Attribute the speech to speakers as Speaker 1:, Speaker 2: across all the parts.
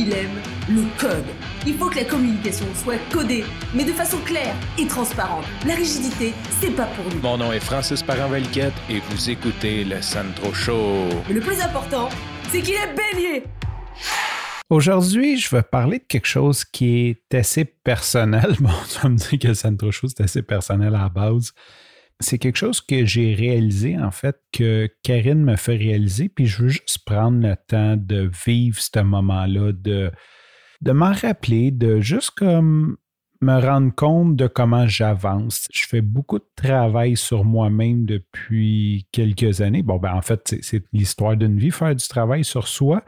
Speaker 1: il aime le code. Il faut que la communication soit codée, mais de façon claire et transparente. La rigidité, c'est pas pour nous.
Speaker 2: Mon nom est Francis parent et vous écoutez le Sandro Show.
Speaker 1: Mais le plus important, c'est qu'il est bélier.
Speaker 3: Aujourd'hui, je vais parler de quelque chose qui est assez personnel. Bon, tu vas me dire que le Sandro Show, c'est assez personnel à la base c'est quelque chose que j'ai réalisé, en fait, que Karine me fait réaliser, puis je veux juste prendre le temps de vivre ce moment-là, de, de m'en rappeler, de juste comme me rendre compte de comment j'avance. Je fais beaucoup de travail sur moi-même depuis quelques années. Bon, ben en fait, c'est l'histoire d'une vie, faire du travail sur soi.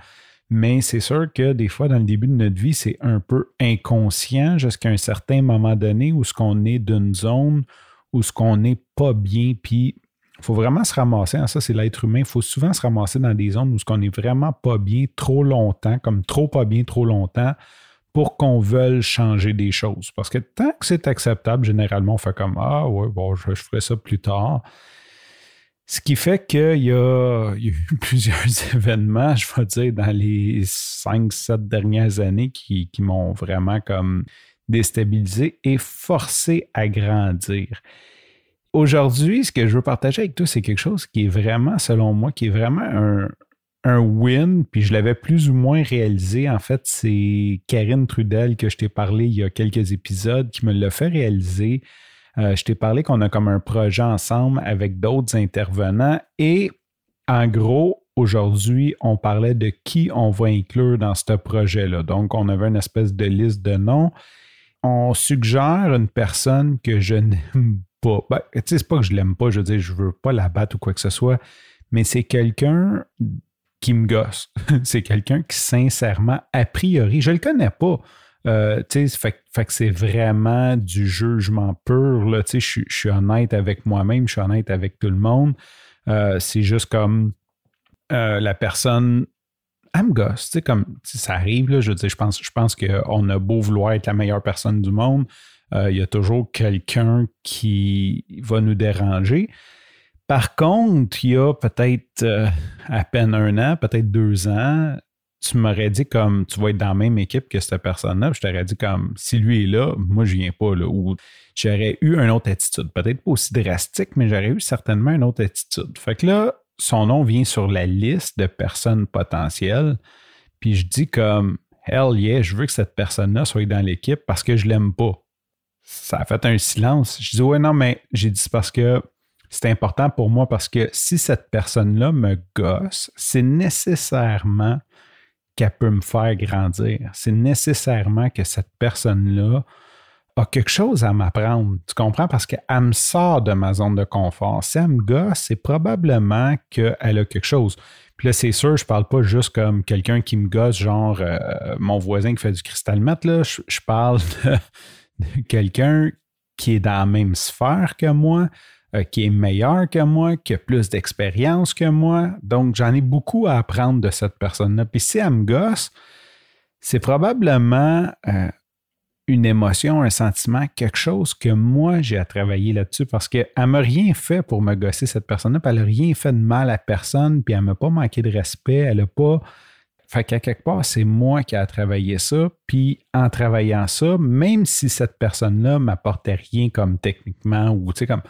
Speaker 3: Mais c'est sûr que des fois, dans le début de notre vie, c'est un peu inconscient jusqu'à un certain moment donné où ce qu'on est d'une zone où ce qu'on n'est pas bien, puis il faut vraiment se ramasser, hein, ça c'est l'être humain, il faut souvent se ramasser dans des zones où ce qu'on n'est vraiment pas bien trop longtemps, comme trop pas bien trop longtemps, pour qu'on veuille changer des choses. Parce que tant que c'est acceptable, généralement, on fait comme Ah ouais, bon, je, ferai ça plus tard. Ce qui fait qu'il y, a eu plusieurs événements, je vais dire, dans les 5-7 dernières années qui m'ont vraiment comme déstabilisé et forcé à grandir. Aujourd'hui, ce que je veux partager avec toi, c'est quelque chose qui est vraiment, selon moi, qui est vraiment un, un win, puis je l'avais plus ou moins réalisé. En fait, c'est Karine Trudel que je t'ai parlé il y a quelques épisodes qui me l'a fait réaliser. Euh, je t'ai parlé qu'on a comme un projet ensemble avec d'autres intervenants et en gros, aujourd'hui, on parlait de qui on va inclure dans ce projet-là. Donc, on avait une espèce de liste de noms on suggère une personne que je n'aime pas. Ben, tu sais, c'est pas que je l'aime pas, je veux dire, je veux pas la battre ou quoi que ce soit, mais c'est quelqu'un qui me gosse. c'est quelqu'un qui, sincèrement, a priori, je le connais pas. Euh, tu sais, fait, que c'est vraiment du jugement pur. Tu sais, je, suis honnête avec moi-même, je suis honnête avec tout le monde. Euh, c'est juste comme euh, la personne elle me gosse, tu sais, comme ça arrive, là, je veux dire, je pense, je pense qu'on a beau vouloir être la meilleure personne du monde, euh, il y a toujours quelqu'un qui va nous déranger. Par contre, il y a peut-être euh, à peine un an, peut-être deux ans, tu m'aurais dit comme tu vas être dans la même équipe que cette personne-là, je t'aurais dit comme si lui est là, moi je viens pas là. Ou j'aurais eu une autre attitude. Peut-être pas aussi drastique, mais j'aurais eu certainement une autre attitude. Fait que là, son nom vient sur la liste de personnes potentielles. Puis je dis comme Hell yeah, je veux que cette personne-là soit dans l'équipe parce que je l'aime pas. Ça a fait un silence. Je dis Ouais, non, mais j'ai dit parce que c'est important pour moi parce que si cette personne-là me gosse, c'est nécessairement qu'elle peut me faire grandir. C'est nécessairement que cette personne-là a quelque chose à m'apprendre. Tu comprends? Parce qu'elle me sort de ma zone de confort. Si elle me gosse, c'est probablement qu'elle a quelque chose. Puis là, c'est sûr, je parle pas juste comme quelqu'un qui me gosse, genre euh, mon voisin qui fait du cristal mat. Je, parle de, quelqu'un qui est dans la même sphère que moi, euh, qui est meilleur que moi, qui a plus d'expérience que moi. Donc, j'en ai beaucoup à apprendre de cette personne-là. Puis si elle me gosse, c'est probablement euh, une émotion, un sentiment, quelque chose que moi j'ai à travailler là-dessus parce qu'elle ne m'a rien fait pour me gosser cette personne-là, puis elle n'a rien fait de mal à personne, puis elle ne m'a pas manqué de respect, elle n'a pas. Fait qu'à quelque part, c'est moi qui ai à travailler ça, puis en travaillant ça, même si cette personne-là m'apportait rien comme techniquement ou tu sais, comme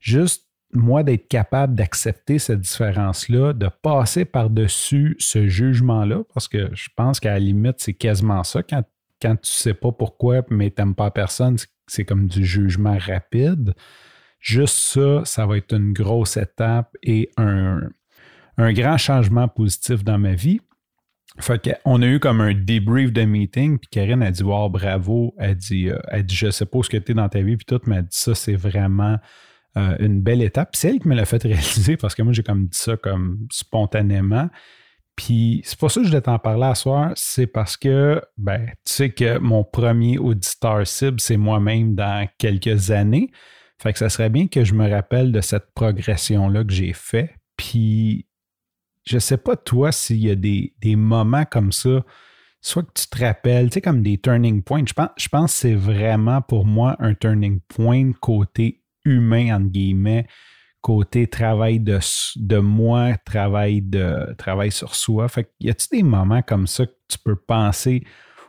Speaker 3: juste moi d'être capable d'accepter cette différence-là, de passer par-dessus ce jugement-là, parce que je pense qu'à la limite, c'est quasiment ça quand quand tu sais pas pourquoi, mais tu n'aimes pas personne, c'est comme du jugement rapide. Juste ça, ça va être une grosse étape et un, grand changement positif dans ma vie. Fait on a eu comme un debrief de meeting, puis Karine a dit Wow, bravo. Elle dit, euh, dit Je sais pas ce que tu es dans ta vie, puis tout, mais elle dit ça, c'est vraiment euh, une belle étape. C'est elle qui me l'a fait réaliser parce que moi, j'ai comme dit ça comme spontanément. Puis c'est pour ça que je voulais t'en parler à soir, c'est parce que, ben, tu sais que mon premier auditeur cible, c'est moi-même dans quelques années. Fait que ça serait bien que je me rappelle de cette progression-là que j'ai fait. Puis, je sais pas toi s'il y a des, moments comme ça, soit que tu te rappelles, tu sais, comme des turning points. Je je pense que c'est vraiment pour moi un turning point côté humain, entre guillemets, côté travail de, moi, travail, de, travail sur soi. Fait y a-t-il des moments comme ça que tu peux penser,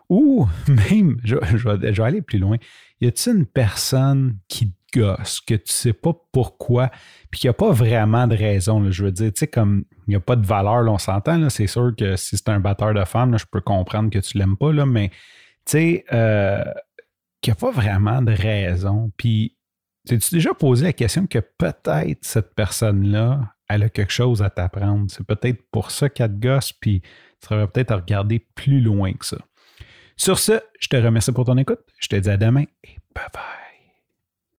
Speaker 3: ou même, je, vais, aller plus loin, y a-t-il une personne qui gosse, que tu sais pas pourquoi, puis qu'il n'y a pas vraiment de raison, je veux dire, tu sais, comme il n'y a pas de valeur, on s'entend, c'est sûr que si c'est un batteur de femmes, je peux comprendre que tu l'aimes pas, là, mais tu sais, euh, qu'il n'y a pas vraiment de raison, puis T'es-tu déjà posé la question que peut-être cette personne-là, elle a quelque chose à t'apprendre? C'est peut-être pour ça qu'elle te gosse, puis tu devrais peut-être regarder plus loin que ça. Sur ce, je te remercie pour ton écoute. Je te dis à demain et bye bye.